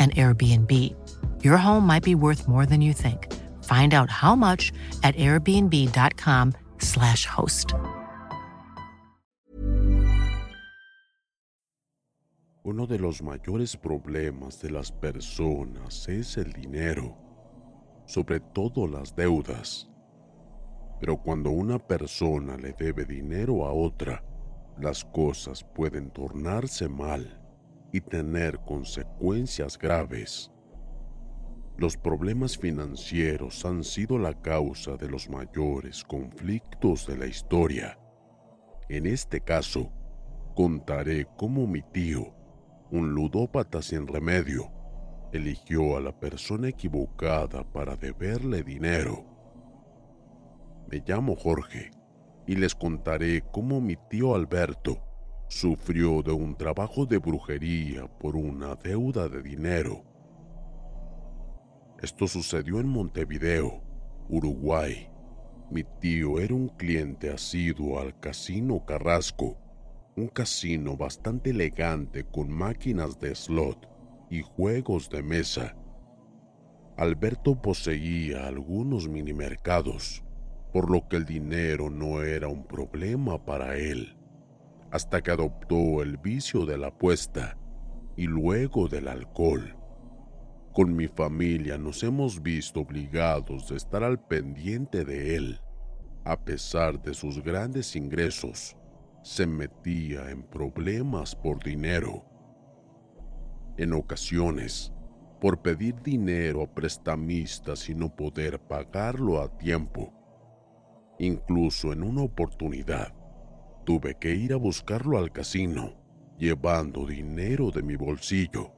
an Airbnb. Your home might be worth more than you think. Find out how much at airbnb.com/slash host. Uno de los mayores problemas de las personas es el dinero, sobre todo las deudas. Pero cuando una persona le debe dinero a otra, las cosas pueden tornarse mal y tener consecuencias graves. Los problemas financieros han sido la causa de los mayores conflictos de la historia. En este caso, contaré cómo mi tío, un ludópata sin remedio, eligió a la persona equivocada para deberle dinero. Me llamo Jorge y les contaré cómo mi tío Alberto sufrió de un trabajo de brujería por una deuda de dinero. Esto sucedió en Montevideo, Uruguay. Mi tío era un cliente asiduo al Casino Carrasco, un casino bastante elegante con máquinas de slot y juegos de mesa. Alberto poseía algunos minimercados, por lo que el dinero no era un problema para él hasta que adoptó el vicio de la apuesta y luego del alcohol. Con mi familia nos hemos visto obligados de estar al pendiente de él. A pesar de sus grandes ingresos, se metía en problemas por dinero. En ocasiones, por pedir dinero a prestamistas y no poder pagarlo a tiempo. Incluso en una oportunidad, tuve que ir a buscarlo al casino, llevando dinero de mi bolsillo,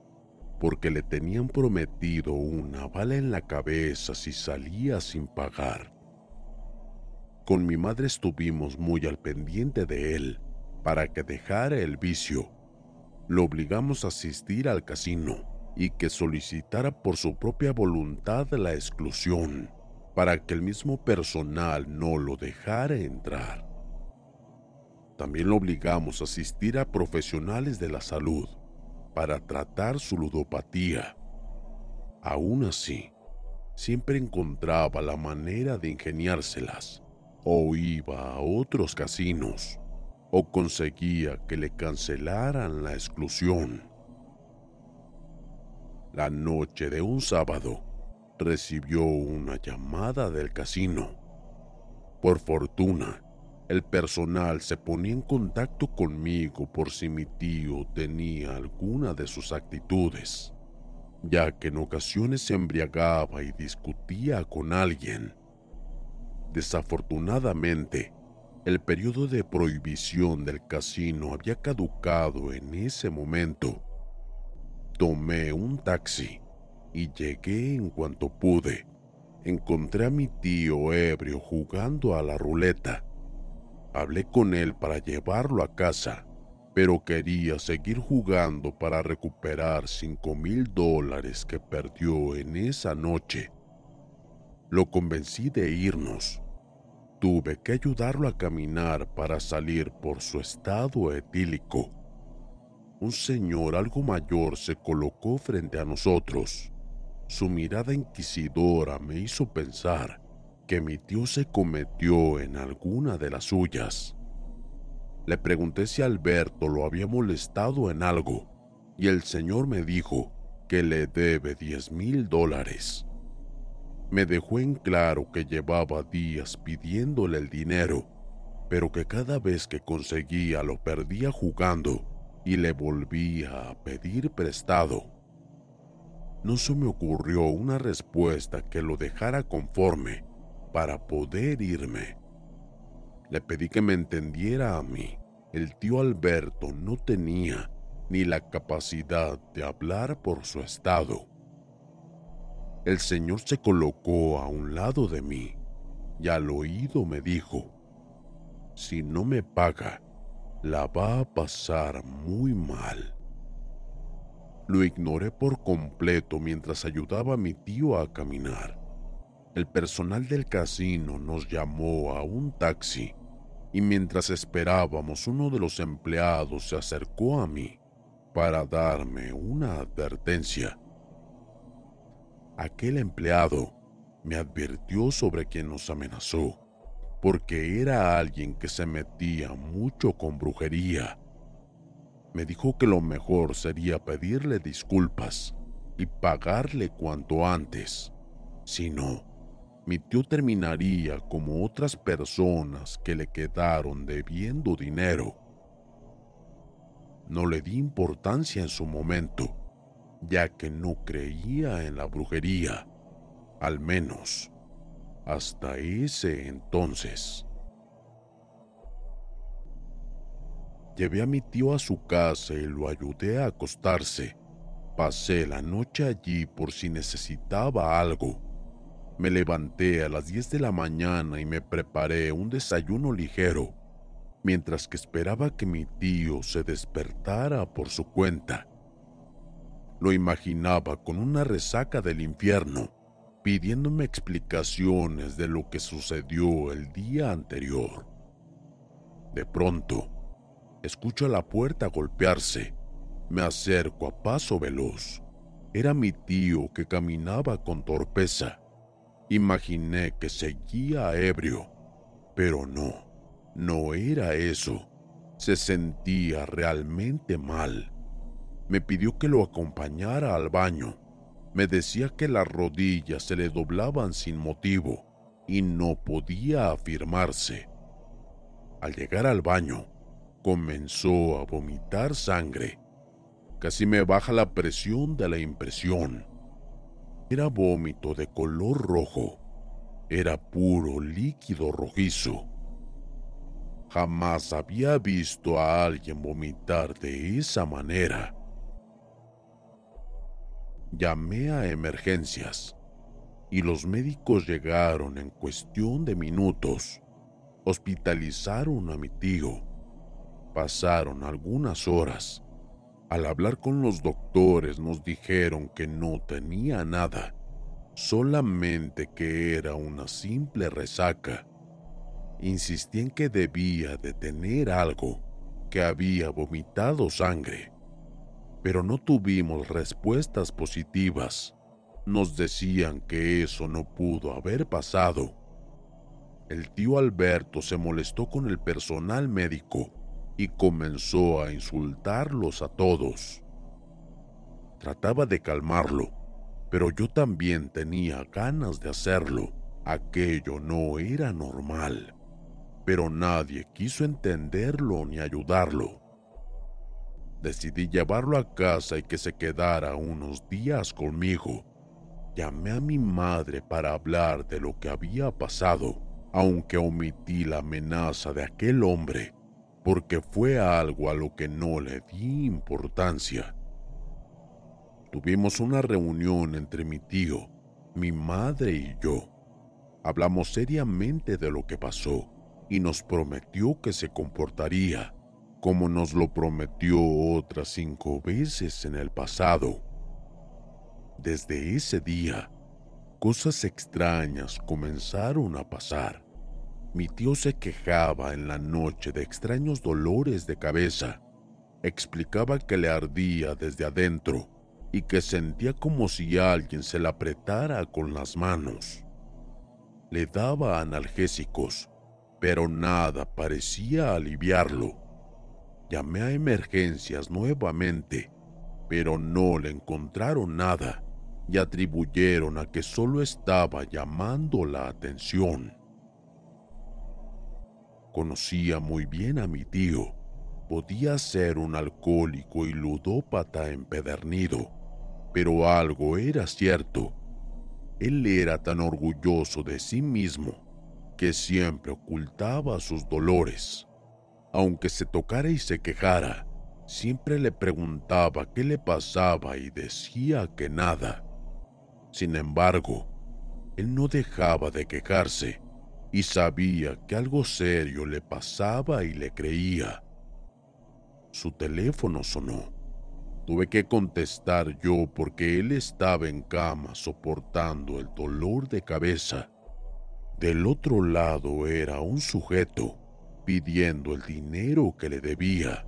porque le tenían prometido una bala en la cabeza si salía sin pagar. Con mi madre estuvimos muy al pendiente de él para que dejara el vicio. Lo obligamos a asistir al casino y que solicitara por su propia voluntad la exclusión para que el mismo personal no lo dejara entrar. También lo obligamos a asistir a profesionales de la salud para tratar su ludopatía. Aún así, siempre encontraba la manera de ingeniárselas, o iba a otros casinos, o conseguía que le cancelaran la exclusión. La noche de un sábado, recibió una llamada del casino. Por fortuna, el personal se ponía en contacto conmigo por si mi tío tenía alguna de sus actitudes, ya que en ocasiones se embriagaba y discutía con alguien. Desafortunadamente, el periodo de prohibición del casino había caducado en ese momento. Tomé un taxi y llegué en cuanto pude. Encontré a mi tío ebrio jugando a la ruleta Hablé con él para llevarlo a casa pero quería seguir jugando para recuperar cinco mil dólares que perdió en esa noche. Lo convencí de irnos. Tuve que ayudarlo a caminar para salir por su estado etílico. Un señor algo mayor se colocó frente a nosotros. Su mirada inquisidora me hizo pensar que mi tío se cometió en alguna de las suyas. Le pregunté si Alberto lo había molestado en algo y el señor me dijo que le debe 10 mil dólares. Me dejó en claro que llevaba días pidiéndole el dinero, pero que cada vez que conseguía lo perdía jugando y le volvía a pedir prestado. No se me ocurrió una respuesta que lo dejara conforme para poder irme. Le pedí que me entendiera a mí. El tío Alberto no tenía ni la capacidad de hablar por su estado. El señor se colocó a un lado de mí y al oído me dijo, si no me paga, la va a pasar muy mal. Lo ignoré por completo mientras ayudaba a mi tío a caminar. El personal del casino nos llamó a un taxi y mientras esperábamos uno de los empleados se acercó a mí para darme una advertencia. Aquel empleado me advirtió sobre quien nos amenazó, porque era alguien que se metía mucho con brujería. Me dijo que lo mejor sería pedirle disculpas y pagarle cuanto antes. Si no, mi tío terminaría como otras personas que le quedaron debiendo dinero. No le di importancia en su momento, ya que no creía en la brujería, al menos hasta ese entonces. Llevé a mi tío a su casa y lo ayudé a acostarse. Pasé la noche allí por si necesitaba algo me levanté a las 10 de la mañana y me preparé un desayuno ligero, mientras que esperaba que mi tío se despertara por su cuenta. Lo imaginaba con una resaca del infierno, pidiéndome explicaciones de lo que sucedió el día anterior. De pronto, escucho la puerta golpearse. Me acerco a paso veloz. Era mi tío que caminaba con torpeza Imaginé que seguía ebrio, pero no, no era eso. Se sentía realmente mal. Me pidió que lo acompañara al baño. Me decía que las rodillas se le doblaban sin motivo y no podía afirmarse. Al llegar al baño, comenzó a vomitar sangre. Casi me baja la presión de la impresión. Era vómito de color rojo. Era puro líquido rojizo. Jamás había visto a alguien vomitar de esa manera. Llamé a emergencias y los médicos llegaron en cuestión de minutos. Hospitalizaron a mi tío. Pasaron algunas horas al hablar con los doctores nos dijeron que no tenía nada, solamente que era una simple resaca. Insistí en que debía de tener algo, que había vomitado sangre, pero no tuvimos respuestas positivas. Nos decían que eso no pudo haber pasado. El tío Alberto se molestó con el personal médico y comenzó a insultarlos a todos. Trataba de calmarlo, pero yo también tenía ganas de hacerlo. Aquello no era normal, pero nadie quiso entenderlo ni ayudarlo. Decidí llevarlo a casa y que se quedara unos días conmigo. Llamé a mi madre para hablar de lo que había pasado, aunque omití la amenaza de aquel hombre porque fue algo a lo que no le di importancia. Tuvimos una reunión entre mi tío, mi madre y yo. Hablamos seriamente de lo que pasó y nos prometió que se comportaría, como nos lo prometió otras cinco veces en el pasado. Desde ese día, cosas extrañas comenzaron a pasar. Mi tío se quejaba en la noche de extraños dolores de cabeza. Explicaba que le ardía desde adentro y que sentía como si alguien se la apretara con las manos. Le daba analgésicos, pero nada parecía aliviarlo. Llamé a emergencias nuevamente, pero no le encontraron nada y atribuyeron a que solo estaba llamando la atención. Conocía muy bien a mi tío. Podía ser un alcohólico y ludópata empedernido, pero algo era cierto. Él era tan orgulloso de sí mismo que siempre ocultaba sus dolores. Aunque se tocara y se quejara, siempre le preguntaba qué le pasaba y decía que nada. Sin embargo, él no dejaba de quejarse y sabía que algo serio le pasaba y le creía. Su teléfono sonó. Tuve que contestar yo porque él estaba en cama soportando el dolor de cabeza. Del otro lado era un sujeto pidiendo el dinero que le debía.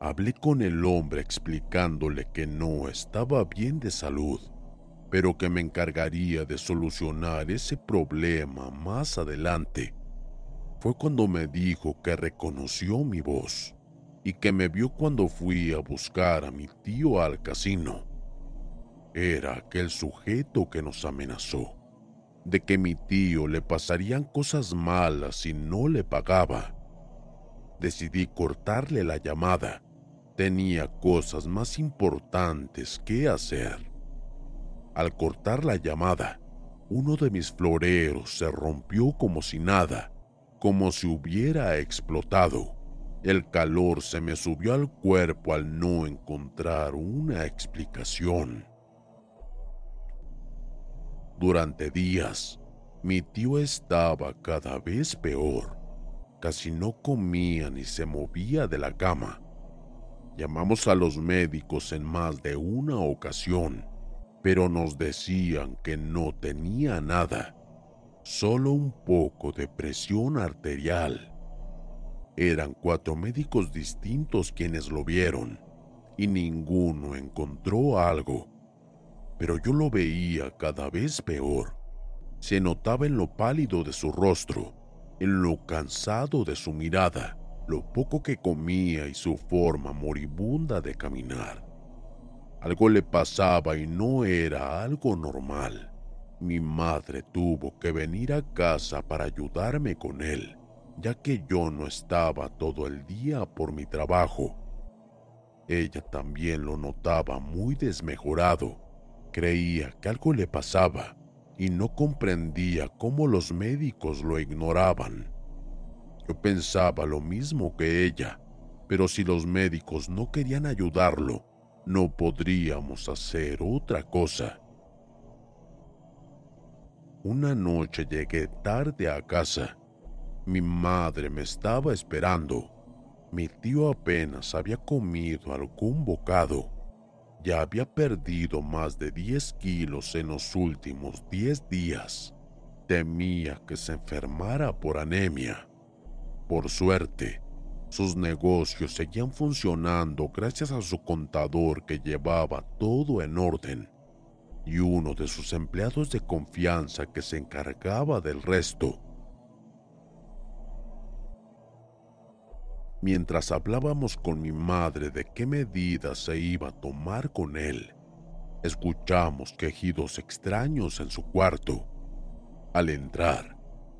Hablé con el hombre explicándole que no estaba bien de salud pero que me encargaría de solucionar ese problema más adelante. Fue cuando me dijo que reconoció mi voz y que me vio cuando fui a buscar a mi tío al casino. Era aquel sujeto que nos amenazó, de que mi tío le pasarían cosas malas si no le pagaba. Decidí cortarle la llamada. Tenía cosas más importantes que hacer. Al cortar la llamada, uno de mis floreros se rompió como si nada, como si hubiera explotado. El calor se me subió al cuerpo al no encontrar una explicación. Durante días, mi tío estaba cada vez peor. Casi no comía ni se movía de la cama. Llamamos a los médicos en más de una ocasión pero nos decían que no tenía nada, solo un poco de presión arterial. Eran cuatro médicos distintos quienes lo vieron y ninguno encontró algo, pero yo lo veía cada vez peor. Se notaba en lo pálido de su rostro, en lo cansado de su mirada, lo poco que comía y su forma moribunda de caminar. Algo le pasaba y no era algo normal. Mi madre tuvo que venir a casa para ayudarme con él, ya que yo no estaba todo el día por mi trabajo. Ella también lo notaba muy desmejorado. Creía que algo le pasaba y no comprendía cómo los médicos lo ignoraban. Yo pensaba lo mismo que ella, pero si los médicos no querían ayudarlo, no podríamos hacer otra cosa. Una noche llegué tarde a casa. Mi madre me estaba esperando. Mi tío apenas había comido algún bocado. Ya había perdido más de 10 kilos en los últimos 10 días. Temía que se enfermara por anemia. Por suerte, sus negocios seguían funcionando gracias a su contador que llevaba todo en orden y uno de sus empleados de confianza que se encargaba del resto. Mientras hablábamos con mi madre de qué medidas se iba a tomar con él, escuchamos quejidos extraños en su cuarto. Al entrar,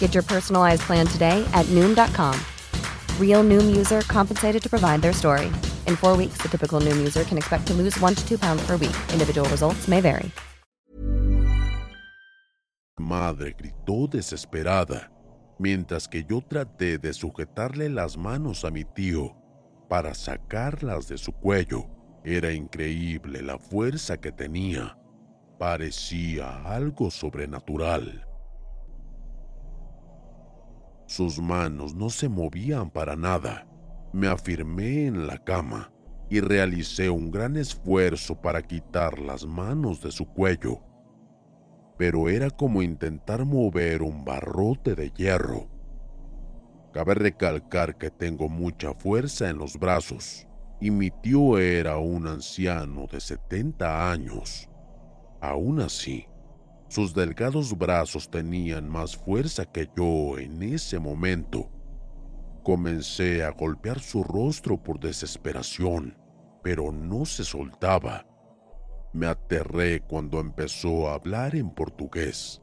Get your personalized plan today at Noom.com. Real Noom user compensated to provide their story. In four weeks, the typical Noom user can expect to lose one to two pounds per week. Individual results may vary. madre gritó desesperada, mientras que yo traté de sujetarle las manos a mi tío para sacarlas de su cuello. Era increíble la fuerza que tenía. Parecía algo sobrenatural. Sus manos no se movían para nada. Me afirmé en la cama y realicé un gran esfuerzo para quitar las manos de su cuello pero era como intentar mover un barrote de hierro. Cabe recalcar que tengo mucha fuerza en los brazos y mi tío era un anciano de 70 años. Aún así, sus delgados brazos tenían más fuerza que yo en ese momento. Comencé a golpear su rostro por desesperación, pero no se soltaba. Me aterré cuando empezó a hablar en portugués.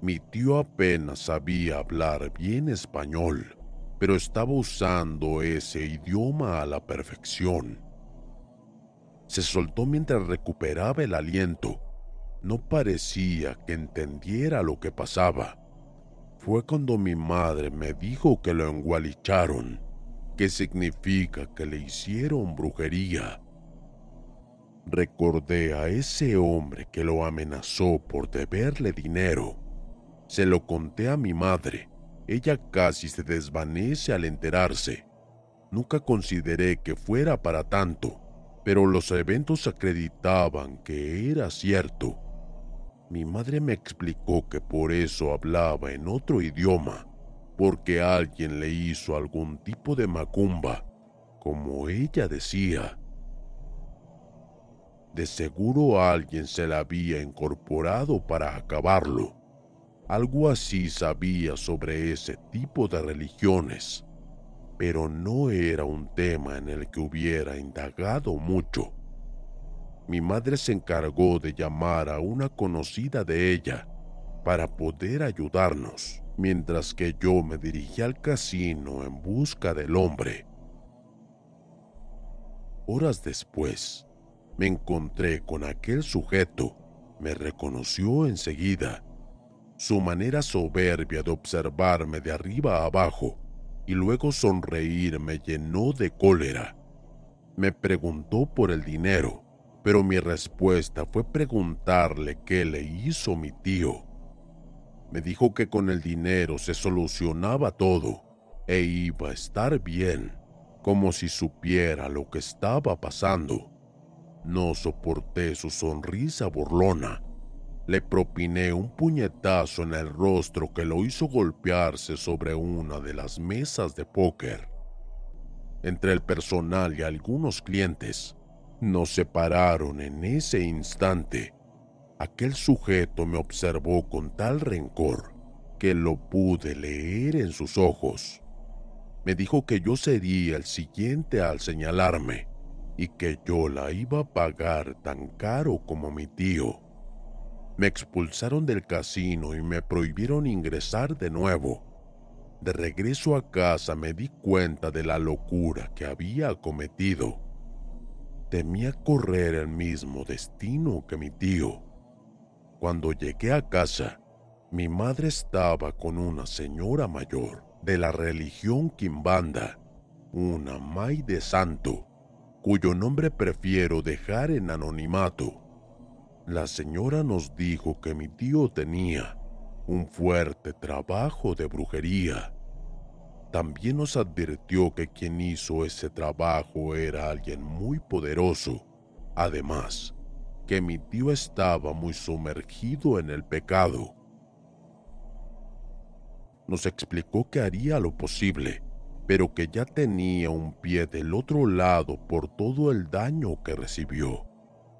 Mi tío apenas sabía hablar bien español, pero estaba usando ese idioma a la perfección. Se soltó mientras recuperaba el aliento. No parecía que entendiera lo que pasaba. Fue cuando mi madre me dijo que lo engualicharon, que significa que le hicieron brujería. Recordé a ese hombre que lo amenazó por deberle dinero. Se lo conté a mi madre. Ella casi se desvanece al enterarse. Nunca consideré que fuera para tanto, pero los eventos acreditaban que era cierto. Mi madre me explicó que por eso hablaba en otro idioma, porque alguien le hizo algún tipo de macumba, como ella decía. De seguro alguien se la había incorporado para acabarlo. Algo así sabía sobre ese tipo de religiones, pero no era un tema en el que hubiera indagado mucho. Mi madre se encargó de llamar a una conocida de ella para poder ayudarnos, mientras que yo me dirigí al casino en busca del hombre. Horas después, me encontré con aquel sujeto. Me reconoció enseguida. Su manera soberbia de observarme de arriba a abajo y luego sonreír me llenó de cólera. Me preguntó por el dinero, pero mi respuesta fue preguntarle qué le hizo mi tío. Me dijo que con el dinero se solucionaba todo e iba a estar bien, como si supiera lo que estaba pasando. No soporté su sonrisa burlona. Le propiné un puñetazo en el rostro que lo hizo golpearse sobre una de las mesas de póker. Entre el personal y algunos clientes nos separaron en ese instante. Aquel sujeto me observó con tal rencor que lo pude leer en sus ojos. Me dijo que yo sería el siguiente al señalarme y que yo la iba a pagar tan caro como mi tío. Me expulsaron del casino y me prohibieron ingresar de nuevo. De regreso a casa me di cuenta de la locura que había cometido. Temía correr el mismo destino que mi tío. Cuando llegué a casa, mi madre estaba con una señora mayor de la religión Quimbanda, una May de Santo, cuyo nombre prefiero dejar en anonimato. La señora nos dijo que mi tío tenía un fuerte trabajo de brujería. También nos advirtió que quien hizo ese trabajo era alguien muy poderoso. Además, que mi tío estaba muy sumergido en el pecado. Nos explicó que haría lo posible pero que ya tenía un pie del otro lado por todo el daño que recibió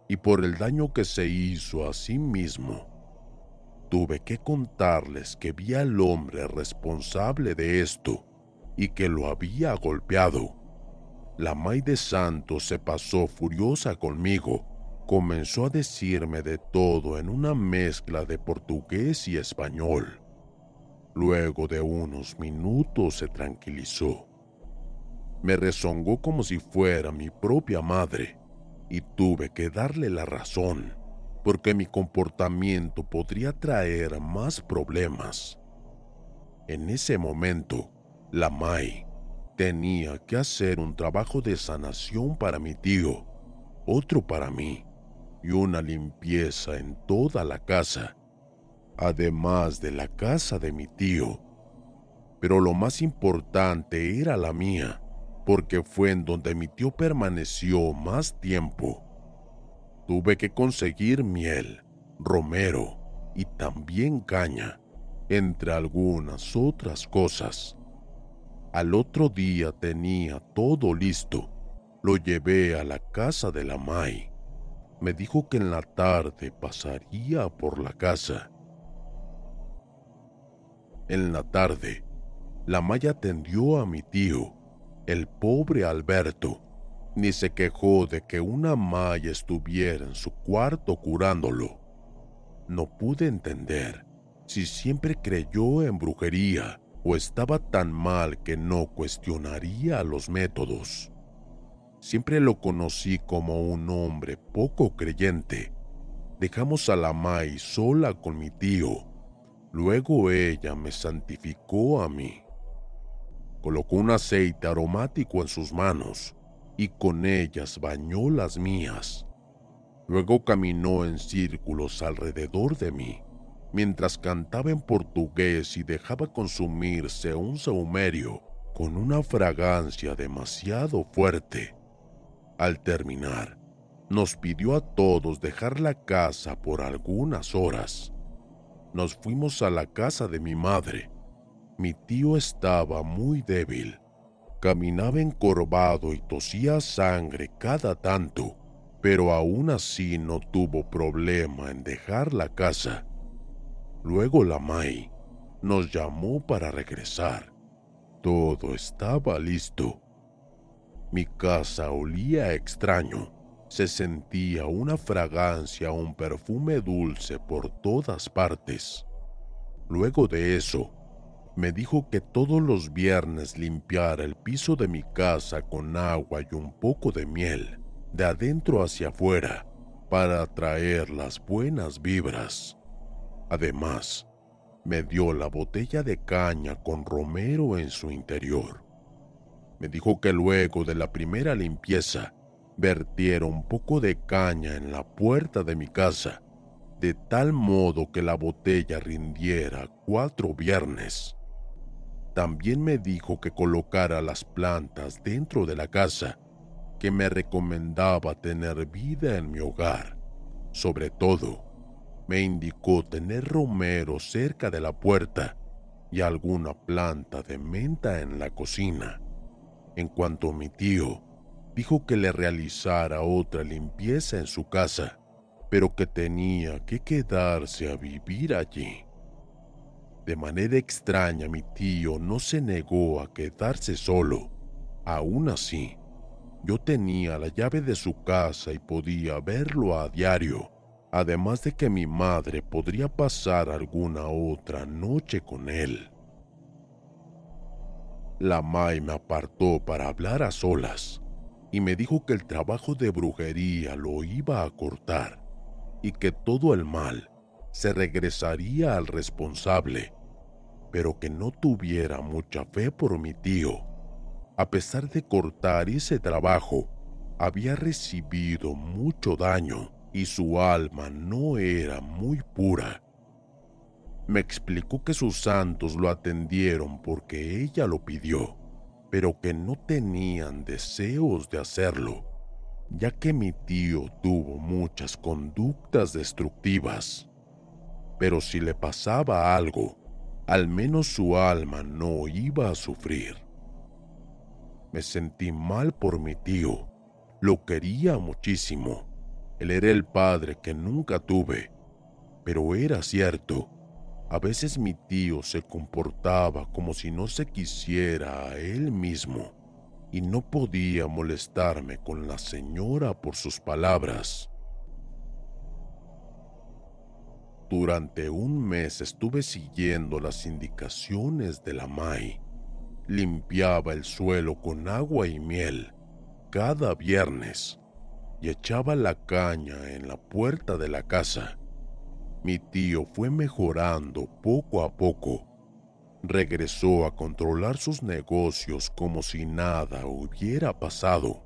y por el daño que se hizo a sí mismo. Tuve que contarles que vi al hombre responsable de esto y que lo había golpeado. La May de Santos se pasó furiosa conmigo. Comenzó a decirme de todo en una mezcla de portugués y español. Luego de unos minutos se tranquilizó. Me rezongó como si fuera mi propia madre y tuve que darle la razón porque mi comportamiento podría traer más problemas. En ese momento, la Mai tenía que hacer un trabajo de sanación para mi tío, otro para mí y una limpieza en toda la casa, además de la casa de mi tío. Pero lo más importante era la mía, porque fue en donde mi tío permaneció más tiempo. Tuve que conseguir miel, romero y también caña, entre algunas otras cosas. Al otro día tenía todo listo. Lo llevé a la casa de la Mai. Me dijo que en la tarde pasaría por la casa. En la tarde, la Mai atendió a mi tío, el pobre Alberto, ni se quejó de que una maya estuviera en su cuarto curándolo. No pude entender si siempre creyó en brujería o estaba tan mal que no cuestionaría los métodos. Siempre lo conocí como un hombre poco creyente. Dejamos a la Mai sola con mi tío. Luego ella me santificó a mí. Colocó un aceite aromático en sus manos y con ellas bañó las mías. Luego caminó en círculos alrededor de mí, mientras cantaba en portugués y dejaba consumirse un saumerio con una fragancia demasiado fuerte. Al terminar, nos pidió a todos dejar la casa por algunas horas. Nos fuimos a la casa de mi madre. Mi tío estaba muy débil Caminaba encorvado y tosía sangre cada tanto, pero aún así no tuvo problema en dejar la casa. Luego la Mai nos llamó para regresar. Todo estaba listo. Mi casa olía extraño. Se sentía una fragancia, un perfume dulce por todas partes. Luego de eso, me dijo que todos los viernes limpiara el piso de mi casa con agua y un poco de miel, de adentro hacia afuera, para atraer las buenas vibras. Además, me dio la botella de caña con romero en su interior. Me dijo que luego de la primera limpieza, vertiera un poco de caña en la puerta de mi casa, de tal modo que la botella rindiera cuatro viernes. También me dijo que colocara las plantas dentro de la casa, que me recomendaba tener vida en mi hogar. Sobre todo, me indicó tener romero cerca de la puerta y alguna planta de menta en la cocina. En cuanto mi tío, dijo que le realizara otra limpieza en su casa, pero que tenía que quedarse a vivir allí. De manera extraña mi tío no se negó a quedarse solo. Aún así, yo tenía la llave de su casa y podía verlo a diario, además de que mi madre podría pasar alguna otra noche con él. La Mai me apartó para hablar a solas y me dijo que el trabajo de brujería lo iba a cortar y que todo el mal se regresaría al responsable pero que no tuviera mucha fe por mi tío. A pesar de cortar ese trabajo, había recibido mucho daño y su alma no era muy pura. Me explicó que sus santos lo atendieron porque ella lo pidió, pero que no tenían deseos de hacerlo, ya que mi tío tuvo muchas conductas destructivas. Pero si le pasaba algo, al menos su alma no iba a sufrir. Me sentí mal por mi tío. Lo quería muchísimo. Él era el padre que nunca tuve. Pero era cierto. A veces mi tío se comportaba como si no se quisiera a él mismo y no podía molestarme con la señora por sus palabras. Durante un mes estuve siguiendo las indicaciones de la Mai. Limpiaba el suelo con agua y miel cada viernes echaba la caña en la puerta de la casa. Mi tío fue mejorando poco a poco. Regresó a controlar sus negocios como si nada hubiera pasado,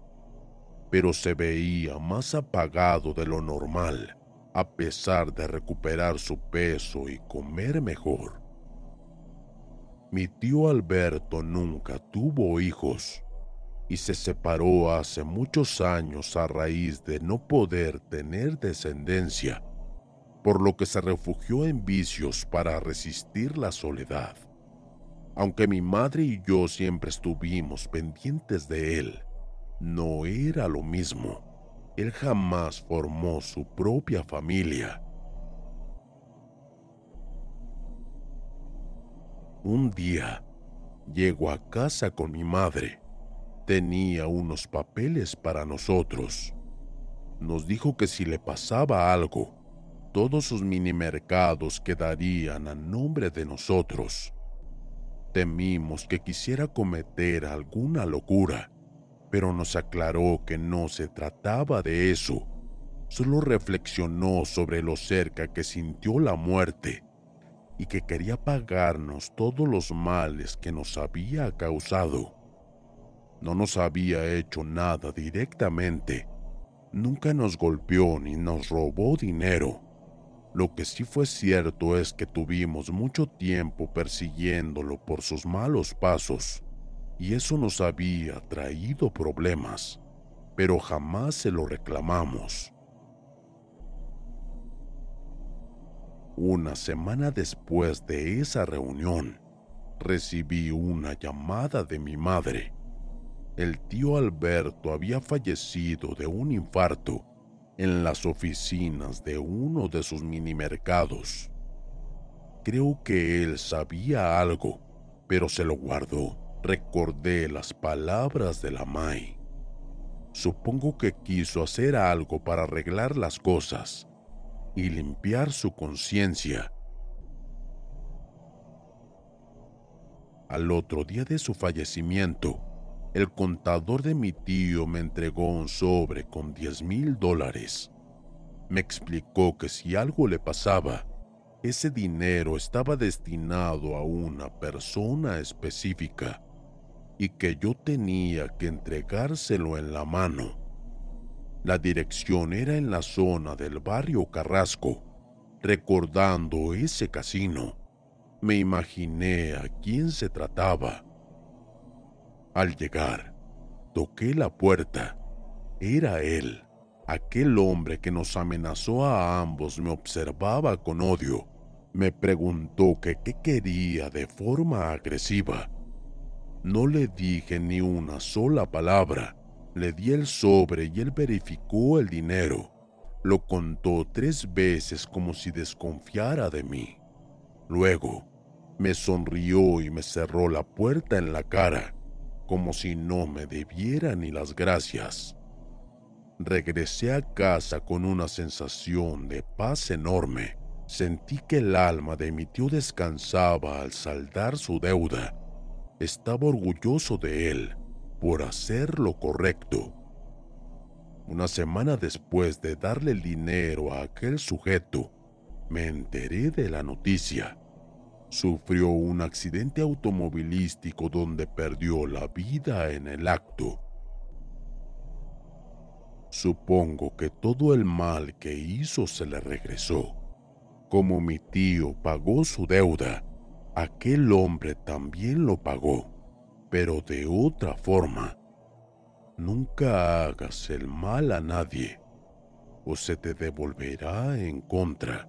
pero se veía más apagado de lo normal a pesar de recuperar su peso y comer mejor. Mi tío Alberto nunca tuvo hijos y se separó hace muchos años a raíz de no poder tener descendencia, por lo que se refugió en vicios para resistir la soledad. Aunque mi madre y yo siempre estuvimos pendientes de él, no era lo mismo él jamás formó su propia familia. Un día, llegó a casa con mi madre. Tenía unos papeles para nosotros. Nos dijo que si le pasaba algo, todos sus mini mercados quedarían a nombre de nosotros. Temimos que quisiera cometer alguna locura pero nos aclaró que no se trataba de eso. Solo reflexionó sobre lo cerca que sintió la muerte y que quería pagarnos todos los males que nos había causado. No nos había hecho nada directamente. Nunca nos golpeó ni nos robó dinero. Lo que sí fue cierto es que tuvimos mucho tiempo persiguiéndolo por sus malos pasos y eso nos había traído problemas, pero jamás se lo reclamamos. Una semana después de esa reunión, recibí una llamada de mi madre. El tío Alberto había fallecido de un infarto en las oficinas de uno de sus mini mercados. Creo que él sabía algo, pero se lo guardó recordé las palabras de la Mai. Supongo que quiso hacer algo para arreglar las cosas y limpiar su conciencia. Al otro día de su fallecimiento, el contador de mi tío me entregó un sobre con 10 mil dólares. Me explicó que si algo le pasaba, ese dinero estaba destinado a una persona específica y que yo tenía que entregárselo en la mano. La dirección era en la zona del barrio Carrasco. Recordando ese casino, me imaginé a quién se trataba. Al llegar, toqué la puerta. Era él. Aquel hombre que nos amenazó a ambos me observaba con odio. Me preguntó que qué quería de forma agresiva no le dije ni una sola palabra. Le di el sobre y él verificó el dinero. Lo contó tres veces como si desconfiara de mí. Luego, me sonrió y me cerró la puerta en la cara, como si no me debiera ni las gracias. Regresé a casa con una sensación de paz enorme. Sentí que el alma de mi tío descansaba al saldar su deuda estaba orgulloso de él por hacer lo correcto. Una semana después de darle el dinero a aquel sujeto, me enteré de la noticia. Sufrió un accidente automovilístico donde perdió la vida en el acto. Supongo que todo el mal que hizo se le regresó. Como mi tío pagó su deuda, aquel hombre también lo pagó, pero de otra forma. Nunca hagas el mal a nadie, o se te devolverá en contra.